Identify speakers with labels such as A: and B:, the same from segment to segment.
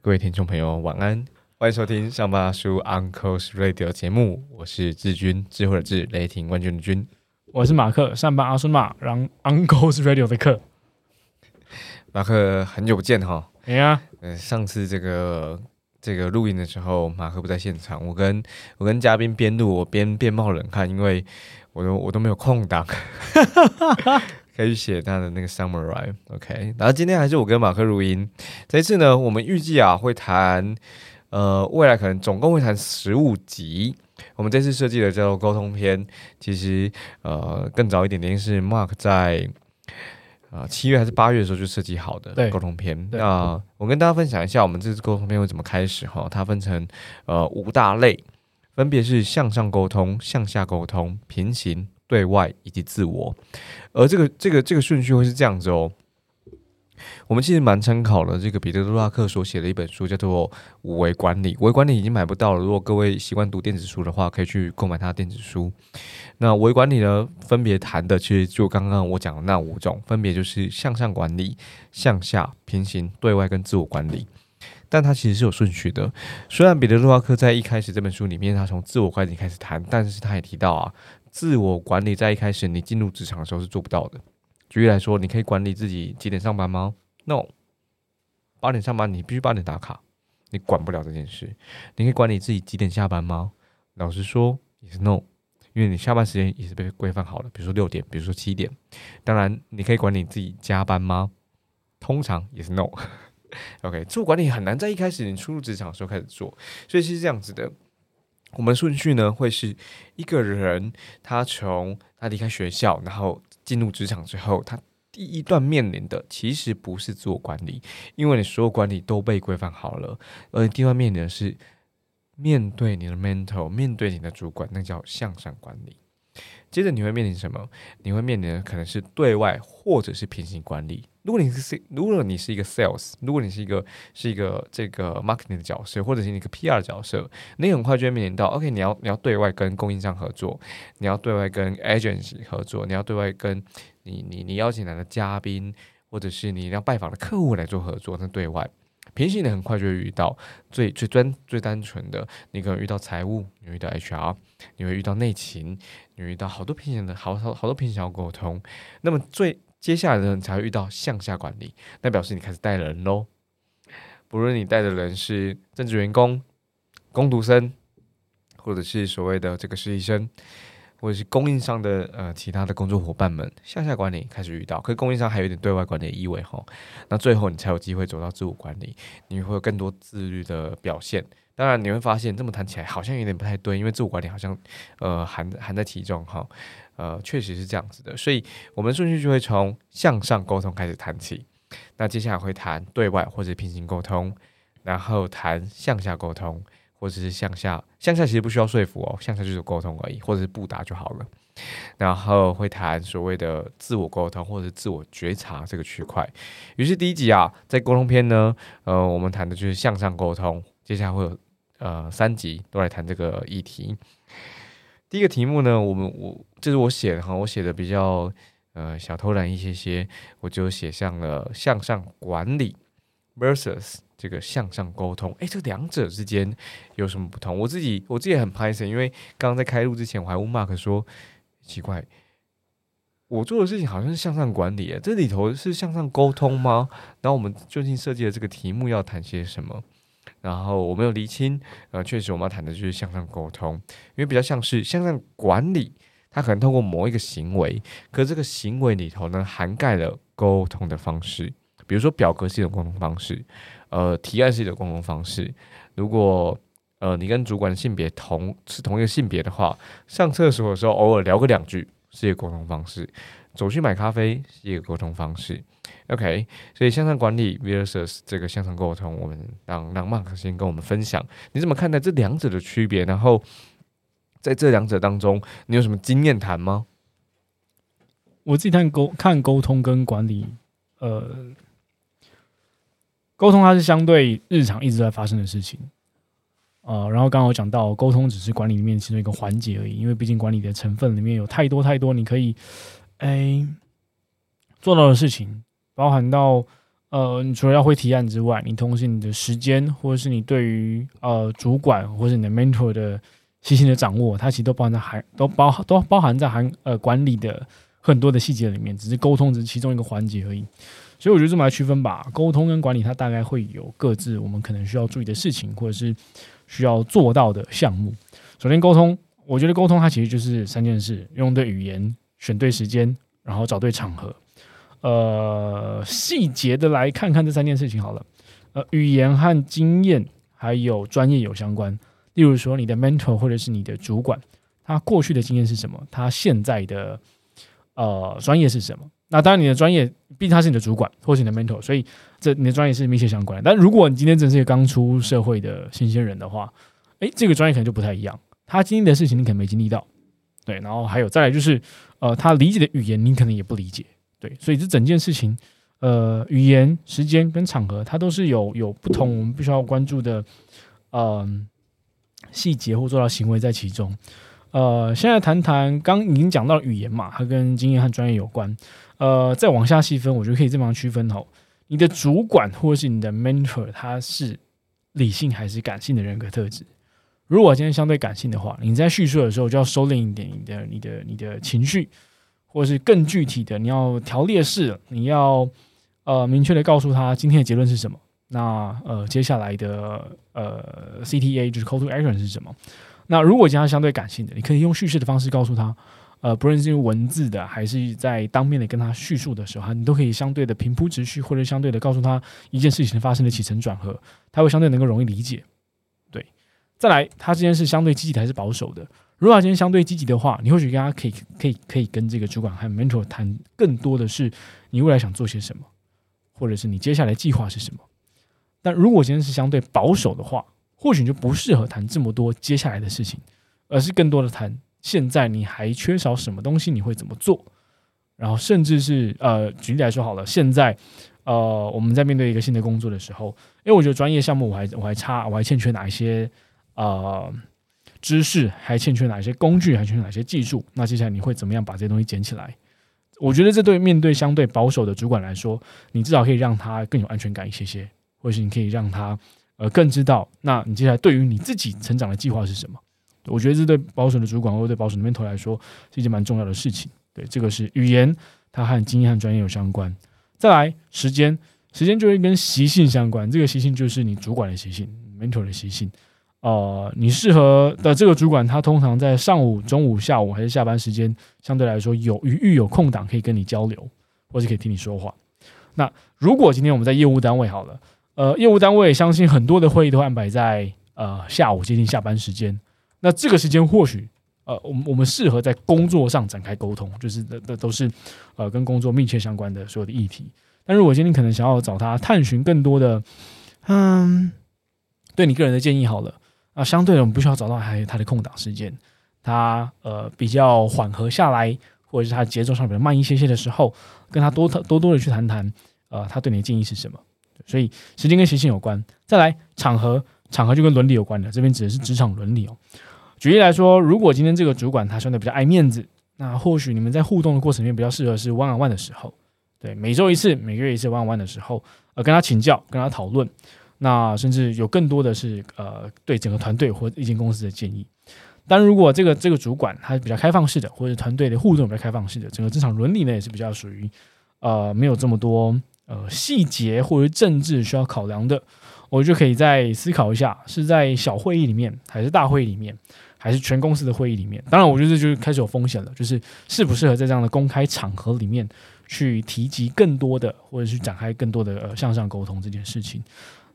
A: 各位听众朋友，晚安，欢迎收听上班叔 Uncle's Radio 节目，我是志军，智慧的智，雷霆冠军的军。
B: 我是马克，上班阿孙马，让 Uncle's Radio 的课。
A: 马克，很久不见哈。
B: 哎呀，
A: 呃，上次这个这个录音的时候，马克不在现场，我跟我跟嘉宾边录我边边冒冷汗，因为我都我都没有空档，可以写他的那个 summary。OK，然后今天还是我跟马克录音。这次呢，我们预计啊会谈，呃，未来可能总共会谈十五集。我们这次设计的叫做沟通篇，其实呃更早一点点是 Mark 在啊七月还是八月的时候就设计好的沟通篇。
B: 对
A: 那我跟大家分享一下，我们这次沟通篇会怎么开始哈？它分成呃五大类，分别是向上沟通、向下沟通、平行、对外以及自我。而这个这个这个顺序会是这样子哦。我们其实蛮参考了这个彼得·杜拉克所写的一本书，叫做《五维管理》。五维管理已经买不到了，如果各位习惯读电子书的话，可以去购买他的电子书。那五维管理呢，分别谈的其实就刚刚我讲的那五种，分别就是向上管理、向下、平行、对外跟自我管理。但它其实是有顺序的。虽然彼得·杜拉克在一开始这本书里面，他从自我管理开始谈，但是他也提到啊，自我管理在一开始你进入职场的时候是做不到的。举例来说，你可以管理自己几点上班吗？No，八点上班你必须八点打卡，你管不了这件事。你可以管理自己几点下班吗？老实说也是 No，因为你下班时间也是被规范好了，比如说六点，比如说七点。当然，你可以管理自己加班吗？通常也是 No。OK，自我管理很难在一开始你初入职场的时候开始做，所以是这样子的。我们顺序呢，会是一个人他从他离开学校，然后进入职场之后，他第一段面临的其实不是自我管理，因为你所有管理都被规范好了，而你第一段面临的是面对你的 mentor，面对你的主管，那叫向上管理。接着你会面临什么？你会面临的可能是对外或者是平行管理。如果你是如果你是一个 sales，如果你是一个是一个这个 marketing 的角色，或者是一个 PR 的角色，你很快就会面临到，OK，你要你要对外跟供应商合作，你要对外跟 agency 合作，你要对外跟你你你邀请来的嘉宾，或者是你要拜访的客户来做合作，那对外。平行的很快就会遇到最最专最单纯的，你可能遇到财务，你遇到 HR，你会遇到内勤，你会遇到好多平行的好好好多平行要沟通。那么最接下来的你才会遇到向下管理，那表示你开始带人喽。不论你带的人是正职员工、工读生，或者是所谓的这个实习生，或者是供应商的呃其他的工作伙伴们，向下管理开始遇到，可是供应商还有一点对外管理的意味哈。那最后你才有机会走到自我管理，你会有更多自律的表现。当然你会发现这么谈起来好像有点不太对，因为自我管理好像呃含含在其中哈。呃，确实是这样子的，所以我们顺序就会从向上沟通开始谈起。那接下来会谈对外或者平行沟通，然后谈向下沟通，或者是向下向下其实不需要说服哦，向下就是沟通而已，或者是布达就好了。然后会谈所谓的自我沟通或者是自我觉察这个区块。于是第一集啊，在沟通篇呢，呃，我们谈的就是向上沟通。接下来会有呃三集都来谈这个议题。第一个题目呢，我们我这是我写的哈，我写的比较呃小偷懒一些些，我就写上了向上管理 versus 这个向上沟通。诶，这两者之间有什么不同？我自己我自己也很拍手，因为刚刚在开录之前，我还问 Mark 说，奇怪，我做的事情好像是向上管理耶，这里头是向上沟通吗？然后我们究竟设计的这个题目要谈些什么？然后我没有厘清，呃，确实我们要谈的就是向上沟通，因为比较像是向上管理，它可能通过某一个行为，可这个行为里头呢，涵盖了沟通的方式，比如说表格是一种沟通方式，呃，提案是一种沟通方式。如果呃你跟主管的性别同是同一个性别的话，上厕所的时候偶尔聊个两句是一个沟通方式，走去买咖啡是一个沟通方式。OK，所以向上管理 versus 这个向上沟通，我们让让 Mark 先跟我们分享，你怎么看待这两者的区别？然后在这两者当中，你有什么经验谈吗？
B: 我自己看沟看沟通跟管理，呃，沟通它是相对日常一直在发生的事情，呃，然后刚刚有讲到沟通只是管理里面其中一个环节而已，因为毕竟管理的成分里面有太多太多你可以哎做到的事情，包含到呃，你除了要会提案之外，你同时你的时间或者是你对于呃主管或者你的 mentor 的细心的掌握，它其实都包含在含都包都包含在含呃管理的很多的细节里面，只是沟通只是其中一个环节而已。所以我觉得这么来区分吧，沟通跟管理它大概会有各自我们可能需要注意的事情，或者是需要做到的项目。首先，沟通，我觉得沟通它其实就是三件事：用对语言、选对时间，然后找对场合。呃，细节的来看看这三件事情好了。呃，语言和经验还有专业有相关。例如说，你的 mentor 或者是你的主管，他过去的经验是什么？他现在的呃专业是什么？那当然，你的专业毕竟他是你的主管或是你的 mentor，所以这你的专业是密切相关。但如果你今天真是一个刚出社会的新鲜人的话，诶，这个专业可能就不太一样。他经历的事情你可能没经历到，对。然后还有再来就是，呃，他理解的语言你可能也不理解，对。所以这整件事情，呃，语言、时间跟场合，它都是有有不同，我们必须要关注的，嗯，细节或做到行为在其中。呃，现在谈谈刚已经讲到语言嘛，它跟经验和专业有关。呃，再往下细分，我觉得可以这么区分哦。你的主管或是你的 mentor，他是理性还是感性的人格特质？如果今天相对感性的话，你在叙述的时候就要收敛一点你的、你的、你的情绪，或是更具体的，你要条列式，你要呃明确的告诉他今天的结论是什么。那呃接下来的呃 CTA 就是 Call to Action 是什么？那如果今天相对感性的，你可以用叙事的方式告诉他。呃，不论是用文字的，还是在当面的跟他叙述的时候，你都可以相对的平铺直叙，或者相对的告诉他一件事情发生的起承转合，他会相对能够容易理解。对，再来，他之间是相对积极的还是保守的？如果他今天相对积极的话，你或许跟他可以可以可以跟这个主管和 mentor 谈更多的是你未来想做些什么，或者是你接下来计划是什么。但如果今天是相对保守的话，或许就不适合谈这么多接下来的事情，而是更多的谈。现在你还缺少什么东西？你会怎么做？然后甚至是呃，举例来说好了，现在呃，我们在面对一个新的工作的时候，因为我觉得专业项目我还我还差，我还欠缺哪一些呃知识，还欠缺哪一些工具，还欠缺哪些技术？那接下来你会怎么样把这些东西捡起来？我觉得这对面对相对保守的主管来说，你至少可以让他更有安全感一些些，或者是你可以让他呃更知道，那你接下来对于你自己成长的计划是什么？我觉得这对保守的主管或者对保守的 mentor 来说是一件蛮重要的事情。对，这个是语言，它和经验和专业有相关。再来，时间，时间就会跟习性相关。这个习性就是你主管的习性，mentor 的习性。呃，你适合的这个主管，他通常在上午、中午、下午还是下班时间，相对来说有余裕、有空档可以跟你交流，或者可以听你说话。那如果今天我们在业务单位好了，呃，业务单位相信很多的会议都安排在呃下午接近下班时间。那这个时间或许，呃，我们我们适合在工作上展开沟通，就是的的都是，呃，跟工作密切相关的所有的议题。但如果今天可能想要找他探寻更多的，嗯，对你个人的建议好了，啊，相对的我们不需要找到还有他的空档时间，他呃比较缓和下来，或者是他节奏上比较慢一些些的时候，跟他多多多的去谈谈，呃，他对你的建议是什么？所以时间跟习性有关。再来场合。场合就跟伦理有关的，这边指的是职场伦理哦。举例来说，如果今天这个主管他相对比较爱面子，那或许你们在互动的过程里面比较适合是 one on one 的时候，对，每周一次、每个月一次 one on one 的时候，呃，跟他请教、跟他讨论，那甚至有更多的是呃对整个团队或一间公司的建议。但如果这个这个主管他是比较开放式的，或者团队的互动比较开放式的，整个职场伦理呢也是比较属于呃没有这么多呃细节或者政治需要考量的。我就可以再思考一下，是在小会议里面，还是大会议里面，还是全公司的会议里面？当然，我觉得这就是开始有风险了，就是适不适合在这样的公开场合里面去提及更多的，或者是展开更多的呃向上沟通这件事情。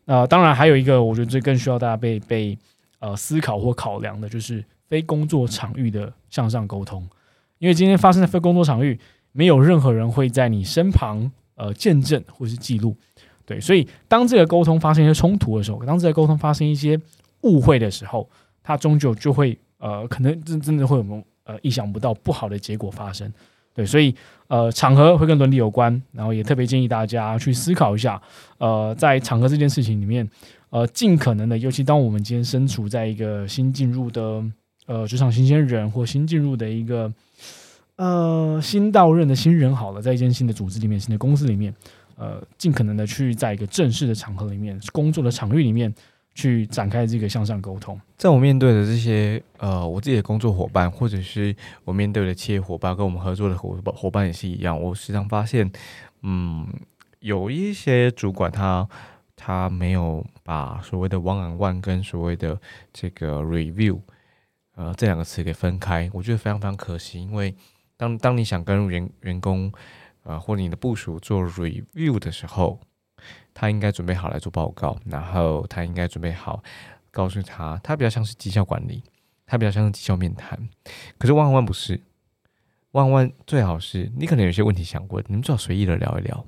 B: 那当然还有一个，我觉得这更需要大家被被呃思考或考量的，就是非工作场域的向上沟通。因为今天发生在非工作场域，没有任何人会在你身旁呃见证或是记录。对，所以当这个沟通发生一些冲突的时候，当这个沟通发生一些误会的时候，它终究就会呃，可能真真的会有呃意想不到不好的结果发生。对，所以呃，场合会跟伦理有关，然后也特别建议大家去思考一下，呃，在场合这件事情里面，呃，尽可能的，尤其当我们今天身处在一个新进入的呃职场新鲜人或新进入的一个呃新到任的新人，好了，在一间新的组织里面、新的公司里面，呃，尽可能的去在一个正式的场合里面、工作的场域里面去展开这个向上沟通。
A: 在我面对的这些呃，我自己的工作伙伴，或者是我面对的企业伙伴，跟我们合作的伙伙伴也是一样，我时常发现，嗯，有一些主管他。他没有把所谓的 one on one 跟所谓的这个 review，呃，这两个词给分开，我觉得非常非常可惜。因为当当你想跟员员工，呃，或你的部署做 review 的时候，他应该准备好来做报告，然后他应该准备好告诉他，他比较像是绩效管理，他比较像是绩效面谈。可是万万不是万万最好是你可能有些问题想问，你们最好随意的聊一聊。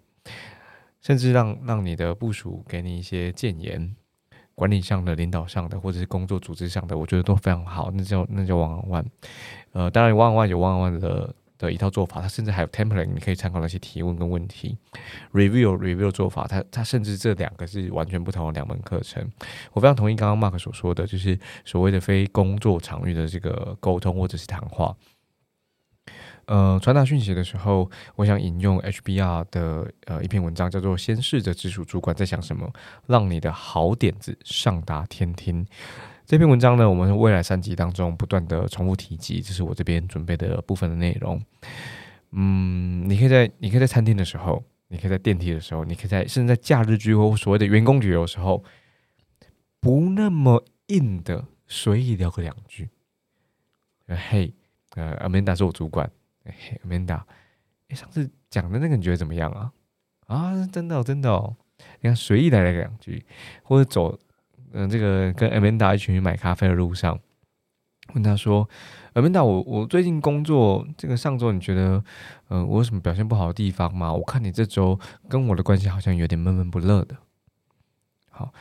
A: 甚至让让你的部署给你一些建言，管理上的、领导上的，或者是工作组织上的，我觉得都非常好。那叫那叫 one on one。呃，当然 one on one 有 one on one 的的一套做法，它甚至还有 template，你可以参考那些提问跟问题。review review 做法，它它甚至这两个是完全不同的两门课程。我非常同意刚刚 Mark 所说的，就是所谓的非工作场域的这个沟通或者是谈话。呃，传达讯息的时候，我想引用 HBR 的呃一篇文章，叫做《先试着直属主管在想什么，让你的好点子上达天听》。这篇文章呢，我们未来三集当中不断的重复提及，这是我这边准备的部分的内容。嗯，你可以在你可以在餐厅的时候，你可以在电梯的时候，你可以在甚至在假日聚会或所谓的员工旅游的时候，不那么硬的随意聊个两句。嘿，呃，Amanda 是我主管。哎，Amanda，哎，上次讲的那个你觉得怎么样啊？啊，真的，真的哦。你看，随意来了两句，或者走，嗯，这个跟 Amanda 一起去买咖啡的路上，问他说：“Amanda，我我最近工作，这个上周你觉得，嗯，我有什么表现不好的地方吗？我看你这周跟我的关系好像有点闷闷不乐的。”好，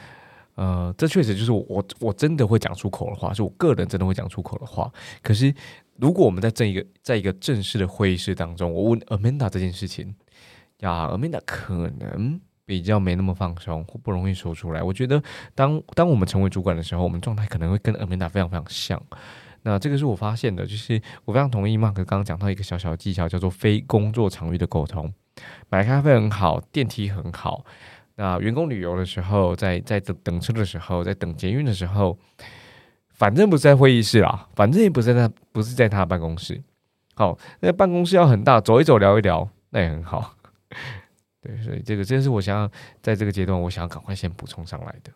A: 呃，这确实就是我我真的会讲出口的话，是我个人真的会讲出口的话。可是。如果我们在这一个在一个正式的会议室当中，我问 Amanda 这件事情，呀，Amanda 可能比较没那么放松，或不容易说出来。我觉得，当当我们成为主管的时候，我们状态可能会跟 Amanda 非常非常像。那这个是我发现的，就是我非常同意 Mark 刚刚讲到一个小小的技巧，叫做非工作场域的沟通。买咖啡很好，电梯很好。那员工旅游的时候，在在等等车的时候，在等捷运的时候。反正不是在会议室啦，反正也不是在不是在他办公室。好，那办公室要很大，走一走，聊一聊，那也很好。对，所以这个，这是我想要在这个阶段，我想要赶快先补充上来的。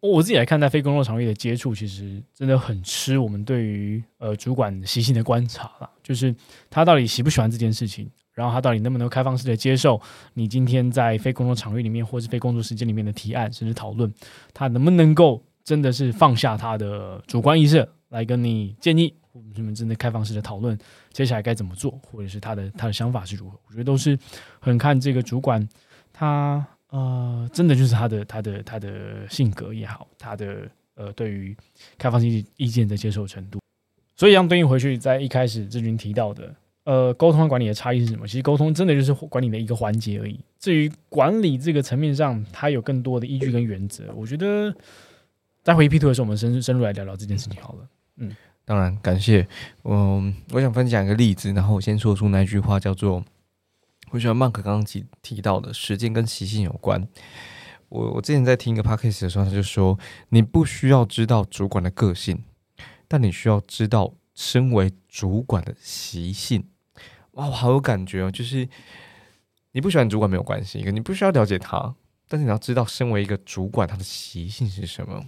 B: 我自己来看待非工作场域的接触，其实真的很吃我们对于呃主管习性的观察了，就是他到底喜不喜欢这件事情，然后他到底能不能开放式的接受你今天在非工作场域里面或是非工作时间里面的提案甚至讨论，他能不能够。真的是放下他的主观意识来跟你建议，我们真的开放式的讨论接下来该怎么做，或者是他的他的想法是如何？我觉得都是很看这个主管他呃，真的就是他的他的他的性格也好，他的呃对于开放性意见的接受程度。所以，要对应回去，在一开始志军提到的呃，沟通管理的差异是什么？其实沟通真的就是管理的一个环节而已。至于管理这个层面上，它有更多的依据跟原则，我觉得。在回 P two 的时候，我们深深入来聊聊这件事情好了。嗯，
A: 当然感谢。嗯，我想分享一个例子，然后我先说出那句话，叫做“我喜欢曼克刚刚提提到的时间跟习性有关”。我我之前在听一个 podcast 的时候，他就说：“你不需要知道主管的个性，但你需要知道身为主管的习性。”哇，我好有感觉哦！就是你不喜欢主管没有关系，你不需要了解他。但是你要知道，身为一个主管，他的习性是什么？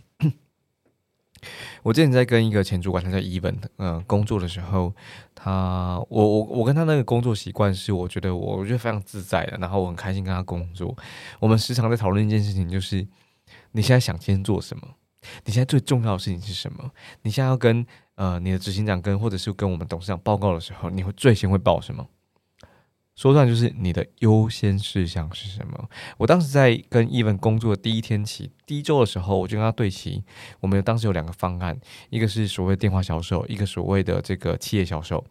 A: 我之前在跟一个前主管，他在 Even 嗯工作的时候，他我我我跟他那个工作习惯是，我觉得我我觉得非常自在的，然后我很开心跟他工作。我们时常在讨论一件事情，就是你现在想先做什么？你现在最重要的事情是什么？你现在要跟呃你的执行长跟或者是跟我们董事长报告的时候，你会最先会报什么？说断就是你的优先事项是什么？我当时在跟 Even 工作的第一天起，第一周的时候，我就跟他对齐。我们当时有两个方案，一个是所谓电话销售，一个所谓的这个企业销售。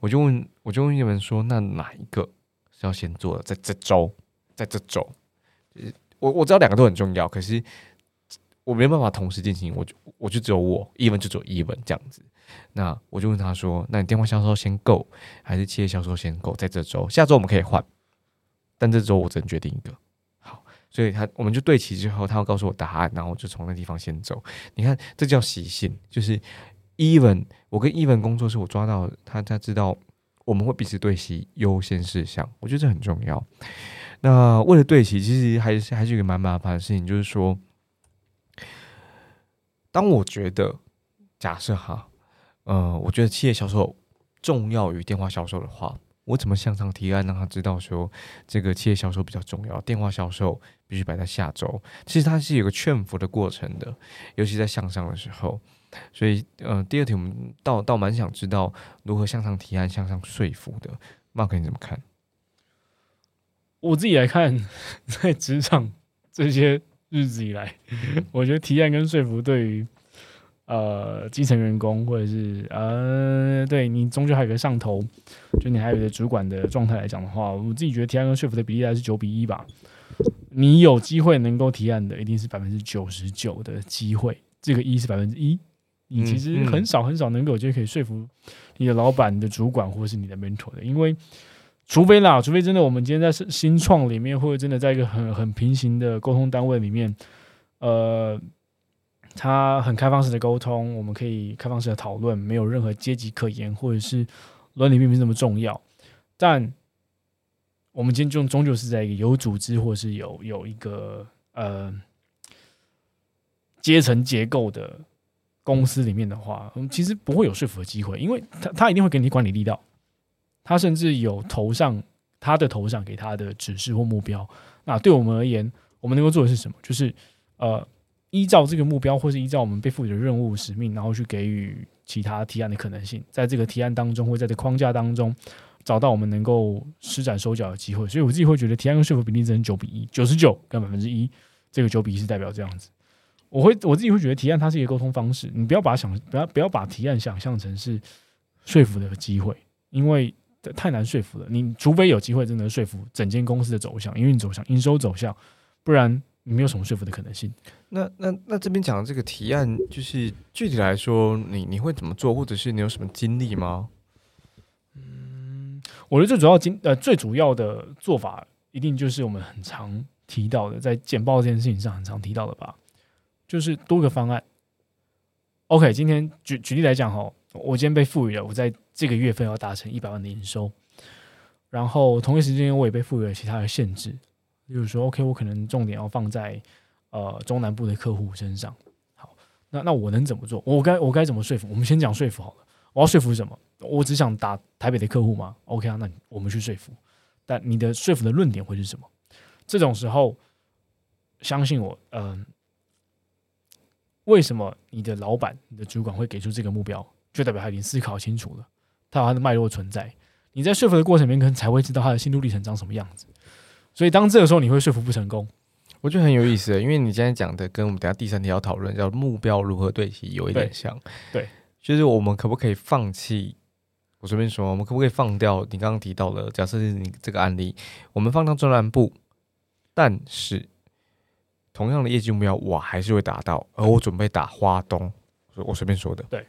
A: 我就问，我就问 Even 说，那哪一个是要先做的？在这周，在这周，我我知道两个都很重要，可是我没办法同时进行，我就我就只有我一文就只有一文这样子。那我就问他说：“那你电话销售先够，还是企业销售先够？在这周，下周我们可以换，但这周我只能决定一个。”好，所以他我们就对齐之后，他要告诉我答案，然后我就从那地方先走。你看，这叫习性，就是 even 我跟 even 工作是我抓到他，他知道我们会彼此对齐优先事项，我觉得这很重要。那为了对齐，其实还是还是一个蛮麻烦的事情，就是说，当我觉得假设哈。呃，我觉得企业销售重要于电话销售的话，我怎么向上提案让他知道说这个企业销售比较重要，电话销售必须摆在下周。其实它是有个劝服的过程的，尤其在向上的时候。所以，呃，第二题我们倒倒蛮想知道如何向上提案、向上说服的。Mark 你怎么看？
B: 我自己来看，在职场这些日子以来，我觉得提案跟说服对于。呃，基层员工或者是呃，对你终究还有个上头，就你还有一个主管的状态来讲的话，我自己觉得提案跟说服的比例还是九比一吧。你有机会能够提案的，一定是百分之九十九的机会，这个一是百分之一，你其实很少很少能够就可以说服你的老板、你的主管或者是你的 mentor 的，因为除非啦，除非真的我们今天在新创里面，或者真的在一个很很平行的沟通单位里面，呃。他很开放式的沟通，我们可以开放式的讨论，没有任何阶级可言，或者是伦理并不是那么重要。但我们今天终终究是在一个有组织或者是有有一个呃阶层结构的公司里面的话，我们其实不会有说服的机会，因为他他一定会给你管理力道，他甚至有头上他的头上给他的指示或目标。那对我们而言，我们能够做的是什么？就是呃。依照这个目标，或是依照我们被赋予的任务使命，然后去给予其他提案的可能性，在这个提案当中，或在这框架当中，找到我们能够施展手脚的机会。所以我自己会觉得，提案跟说服比例只能九比一，九十九跟百分之一，这个九比一是代表这样子。我会我自己会觉得，提案它是一个沟通方式，你不要把想不要不要把提案想象成是说服的机会，因为太难说服了。你除非有机会真的说服整间公司的走向、营运走向、营收走向，不然你。没有什么说服的可能性。
A: 那那那这边讲的这个提案，就是具体来说，你你会怎么做，或者是你有什么经历吗？
B: 嗯，我觉得最主要经呃最主要的做法，一定就是我们很常提到的，在简报这件事情上很常提到的吧，就是多个方案。OK，今天举举例来讲哈，我今天被赋予了，我在这个月份要达成一百万的营收，然后同一时间我也被赋予了其他的限制。比如说，OK，我可能重点要放在呃中南部的客户身上。好，那那我能怎么做？我该我该怎么说服？我们先讲说服好了。我要说服什么？我只想打台北的客户吗？OK 啊，那我们去说服。但你的说服的论点会是什么？这种时候，相信我，嗯，为什么你的老板、你的主管会给出这个目标？就代表他已经思考清楚了，他有他的脉络存在。你在说服的过程里面，可能才会知道他的心路历程长什么样子。所以，当这个时候你会说服不成功，
A: 我觉得很有意思，因为你今天讲的跟我们等下第三题要讨论叫目标如何对齐有一点像。
B: 对，
A: 就是我们可不可以放弃？我随便说，我们可不可以放掉你刚刚提到的？假设是你这个案例，我们放到中南部，但是同样的业绩目标我还是会达到，而我准备打花东，我随便说的。
B: 对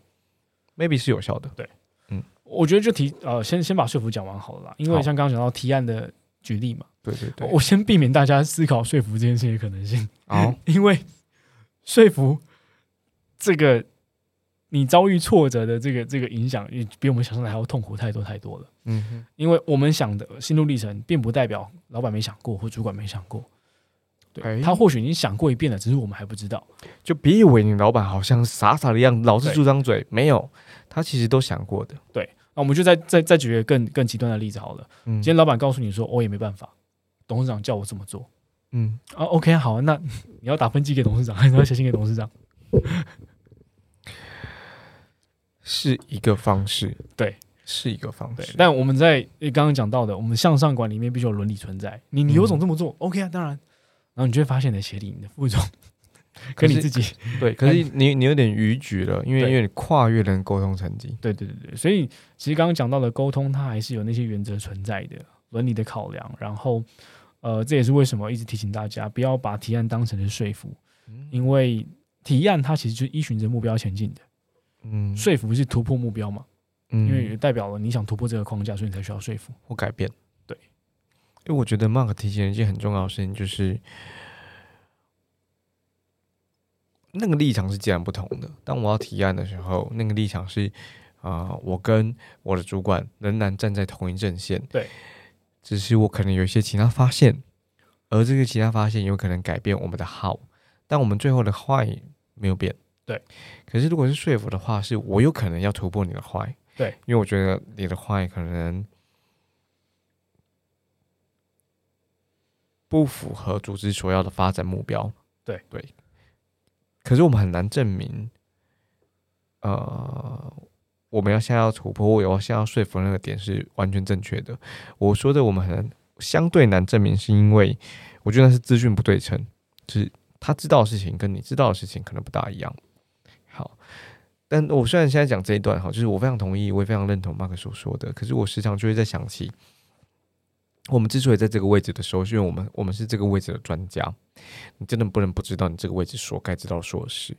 A: ，maybe 是有效的。
B: 对，嗯，我觉得就提呃，先先把说服讲完好了啦，因为像刚刚讲到提案的举例嘛。
A: 对对对，
B: 我先避免大家思考说服这件事情的可能性
A: 好，
B: 因为说服这个你遭遇挫折的这个这个影响，比我们想象的还要痛苦太多太多了。嗯哼，因为我们想的心路历程，并不代表老板没想过或主管没想过。对，他或许已经想过一遍了，只是我们还不知道。
A: 就别以为你老板好像傻傻的样子，老是住张嘴，没有，他其实都想过的。
B: 对，那我们就再再再举个更更极端的例子好了。嗯，今天老板告诉你说，我也没办法。董事长叫我这么做，嗯啊，OK，好，那你要打分寄给董事长，还是要写信给董事长？
A: 是一个方式，
B: 对，
A: 是一个方式。
B: 但我们在刚刚讲到的，我们向上管里面必须有伦理存在。你你有种这么做，OK 啊，当然。然后你就会发现，你的协理、你的副总跟你自己
A: 对，可是你你有点逾矩了，因为因为你跨越了沟通层级。
B: 对对对对，所以其实刚刚讲到的沟通，它还是有那些原则存在的。伦理的考量，然后，呃，这也是为什么一直提醒大家不要把提案当成是说服，
A: 嗯
B: 因为提案它其实就是依循着目标前进的，
A: 嗯
B: 说服是突破目标嘛，
A: 嗯
B: 因为也代表了你想突破这个框架，所以你才需要说服。
A: 或改变。
B: 对，
A: 因为我觉得 Mark 提醒了一件很重要的事情，就是那个立场是截然不同的。当我要提案的时候，那个立场是啊、我跟我的主管仍然站在同一阵线。
B: 对，
A: 只是我可能有一些其他发现，而这个其他发现有可能改变我们的 how，但我们最后的 why 没有变。
B: 对，
A: 可是如果是说服的话，是我有可能要突破你的 why。
B: 对，
A: 因为我觉得你的 why 可能不符合组织所要的发展目标。
B: 对
A: 对，可是我们很难证明，呃，我们要先要突破，我要先要说服那个点是完全正确的。我说的我们很相对难证明，是因为我觉得是资讯不对称，就是他知道的事情跟你知道的事情可能不大一样。好，但我虽然现在讲这一段哈，就是我非常同意，我也非常认同 Mark 所说的，可是我时常就会在想起，我们之所以在这个位置的时候，是因为我们我们是这个位置的专家，你真的不能不知道你这个位置所该知道说的事。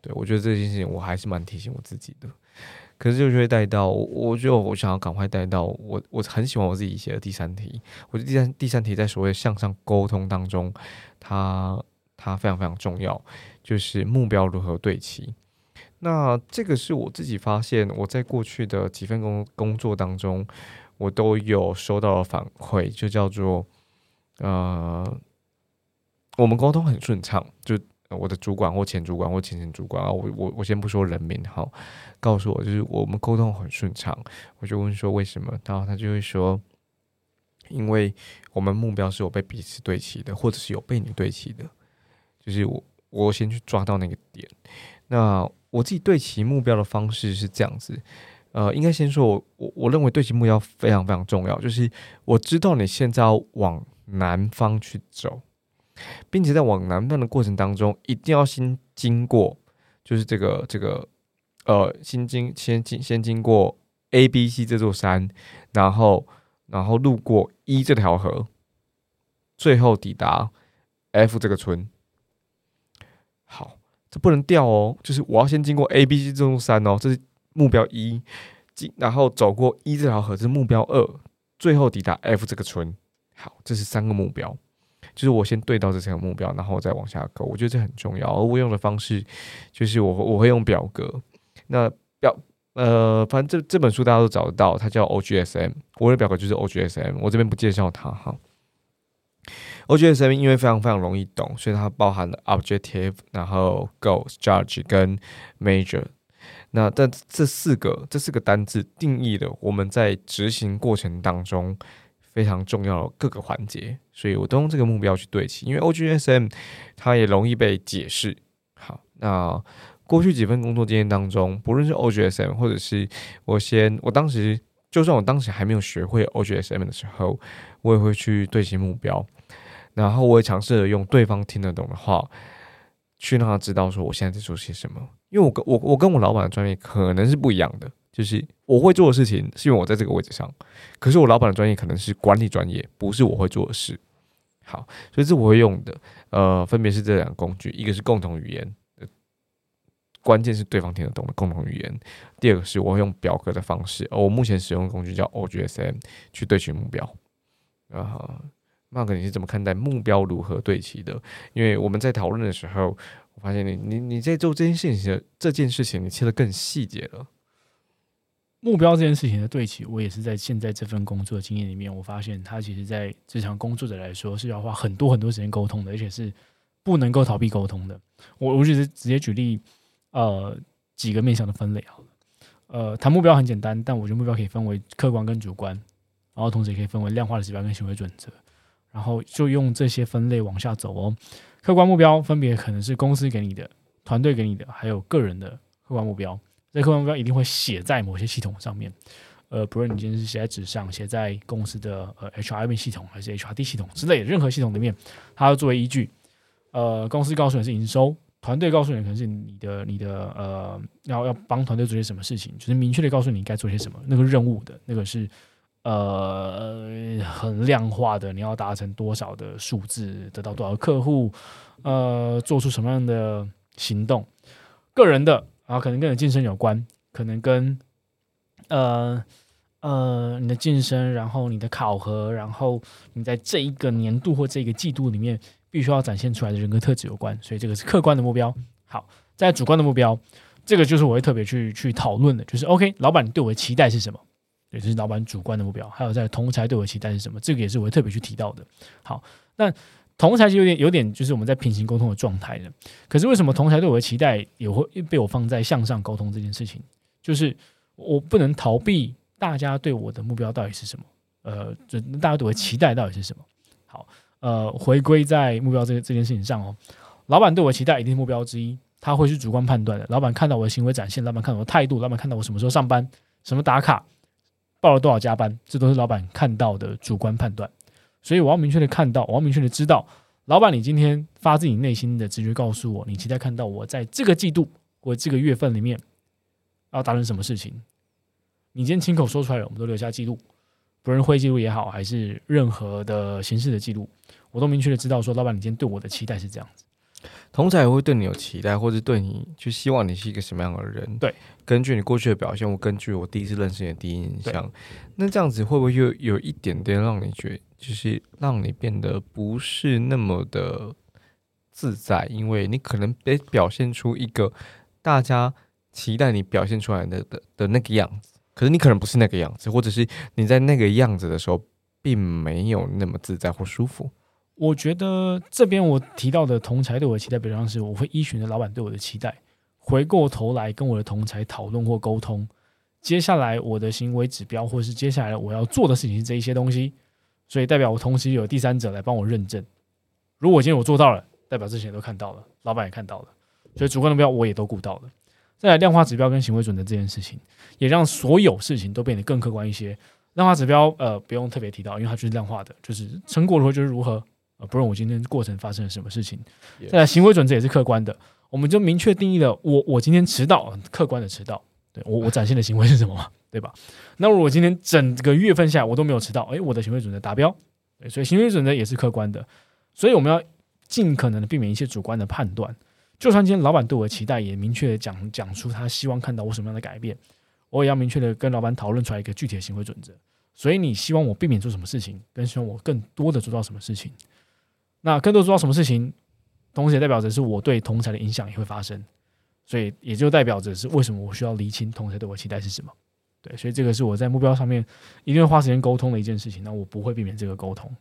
A: 对我觉得这件事情我还是蛮提醒我自己的，可是就会带到，我我觉得我想要赶快带到我我很喜欢我自己写的第三题，我觉得第三第三题在所谓向上沟通当中，它它非常非常重要，就是目标如何对齐。那这个是我自己发现，我在过去的几份工工作当中，我都有收到反馈，就叫做呃，我们沟通很顺畅，就我的主管或前主管或前前主管啊，我我我先不说人名哈，告诉我就是我们沟通很顺畅，我就问说为什么，然后他就会说，因为我们目标是有被彼此对齐的，或者是有被你对齐的，就是我我先去抓到那个点。那我自己对齐目标的方式是这样子，呃，应该先说我我认为对齐目标非常非常重要，就是我知道你现在要往南方去走，并且在往南方的过程当中，一定要先经过，就是这个这个呃，先经先经先经过 A、B、C 这座山，然后然后路过一这条河，最后抵达 F 这个村。好，这不能掉哦，就是我要先经过 A、B、C 这座山哦，这是目标一，经然后走过一这条河，是目标二，最后抵达 F 这个村。好，这是三个目标。就是我先对到这三个目标，然后再往下勾，我觉得这很重要。而我用的方式就是我我会用表格，那表呃，反正这这本书大家都找得到，它叫 OGSM，我的表格就是 OGSM，我这边不介绍它哈。OGSM 因为非常非常容易懂，所以它包含了 objective，然后 goals、judge 跟 major。那但这四个这四个单字定义了我们在执行过程当中非常重要的各个环节，所以我都用这个目标去对齐。因为 OGSM 它也容易被解释。好，那过去几份工作经验当中，不论是 OGSM 或者是我先，我当时就算我当时还没有学会 OGSM 的时候，我也会去对齐目标，然后我也尝试着用对方听得懂的话，去让他知道说我现在在做些什么。因为我跟我我跟我老板的专业可能是不一样的，就是我会做的事情是因为我在这个位置上，可是我老板的专业可能是管理专业，不是我会做的事。好，所以这我会用的，呃，分别是这两个工具，一个是共同语言，呃关键是对方听得懂的共同语言；第二个是我会用表格的方式，而我目前使用的工具叫 OGSM 去对齐目标。啊、m a r k 你是怎么看待目标如何对齐的？因为我们在讨论的时候，我发现你你你在做这件事情的这件事情，你切得更细节了。
B: 目标这件事情的对齐，我也是在现在这份工作经验里面，我发现它其实在职场工作者来说是要花很多很多时间沟通的，而且是不能够逃避沟通的。我我只是直接举例，呃，几个面向的分类好了。呃，谈目标很简单，但我觉得目标可以分为客观跟主观，然后同时也可以分为量化的指标跟行为准则，然后就用这些分类往下走哦。客观目标分别可能是公司给你的、团队给你的，还有个人的客观目标。这客观目标一定会写在某些系统上面，呃，不论你今天是写在纸上，写在公司的呃 HRM 系统还是 HRD 系统之类的任何系统里面，它要作为依据。呃，公司告诉你是营收，团队告诉你可能是你的你的呃要要帮团队做些什么事情，就是明确的告诉你该做些什么，那个任务的那个是呃很量化的，你要达成多少的数字，得到多少客户，呃，做出什么样的行动，个人的，然后可能跟你晋升有关，可能跟呃呃你的晋升，然后你的考核，然后你在这一个年度或这一个季度里面必须要展现出来的人格特质有关，所以这个是客观的目标。好，在主观的目标。这个就是我会特别去去讨论的，就是 OK，老板对我的期待是什么？对，这是老板主观的目标。还有在同才对我的期待是什么？这个也是我特别去提到的。好，那同才就有点有点就是我们在平行沟通的状态了。可是为什么同才对我的期待也会被我放在向上沟通这件事情？就是我不能逃避大家对我的目标到底是什么？呃，就大家对我的期待到底是什么？好，呃，回归在目标这这件事情上哦，老板对我期待一定是目标之一。他会是主观判断的。老板看到我的行为展现，老板看到我的态度，老板看到我什么时候上班，什么打卡，报了多少加班，这都是老板看到的主观判断。所以我要明确的看到，我要明确的知道，老板，你今天发自你内心的直觉告诉我，你期待看到我在这个季度或这个月份里面要达成什么事情。你今天亲口说出来了，我们都留下记录，不论会议记录也好，还是任何的形式的记录，我都明确的知道说，老板，你今天对我的期待是这样子。
A: 同才会对你有期待，或者对你就希望你是一个什么样的人？
B: 对，
A: 根据你过去的表现，我根据我第一次认识你的第一印象，那这样子会不会又有一点点让你觉，就是让你变得不是那么的自在？因为你可能得表现出一个大家期待你表现出来的的的那个样子，可是你可能不是那个样子，或者是你在那个样子的时候，并没有那么自在或舒服。
B: 我觉得这边我提到的同才对我的期待，比方是我会依循着老板对我的期待，回过头来跟我的同才讨论或沟通，接下来我的行为指标，或是接下来我要做的事情是这一些东西，所以代表我同时有第三者来帮我认证。如果今天我做到了，代表之前都看到了，老板也看到了，所以主观的目标我也都顾到了。再来量化指标跟行为准则这件事情，也让所有事情都变得更客观一些。量化指标呃不用特别提到，因为它就是量化的，就是成果如何就是如何。呃，不论我今天过程发生了什么事情，再来行为准则也是客观的，我们就明确定义了我我今天迟到，客观的迟到，对我我展现的行为是什么嘛，对吧？那如果今天整个月份下来我都没有迟到，诶，我的行为准则达标，对，所以行为准则也是客观的，所以我们要尽可能的避免一些主观的判断，就算今天老板对我的期待也明确的讲讲出他希望看到我什么样的改变，我也要明确的跟老板讨论出来一个具体的行为准则，所以你希望我避免做什么事情，跟希望我更多的做到什么事情。那更多做到什么事情，同时也代表着是我对同才的影响也会发生，所以也就代表着是为什么我需要厘清同才对我期待是什么。对，所以这个是我在目标上面一定会花时间沟通的一件事情。那我不会避免这个沟通。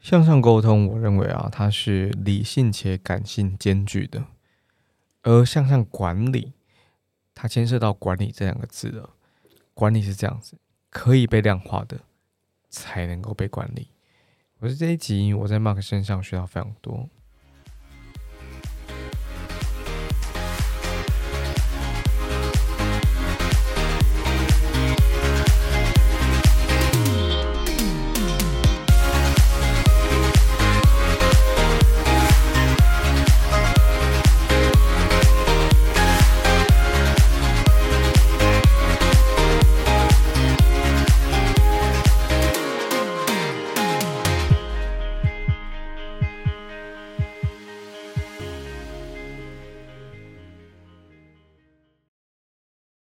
A: 向上沟通，我认为啊，它是理性且感性兼具的，而向上管理，它牵涉到管理这两个字的。管理是这样子，可以被量化的，才能够被管理。我是这一集，我在 Mark 身上学到非常多。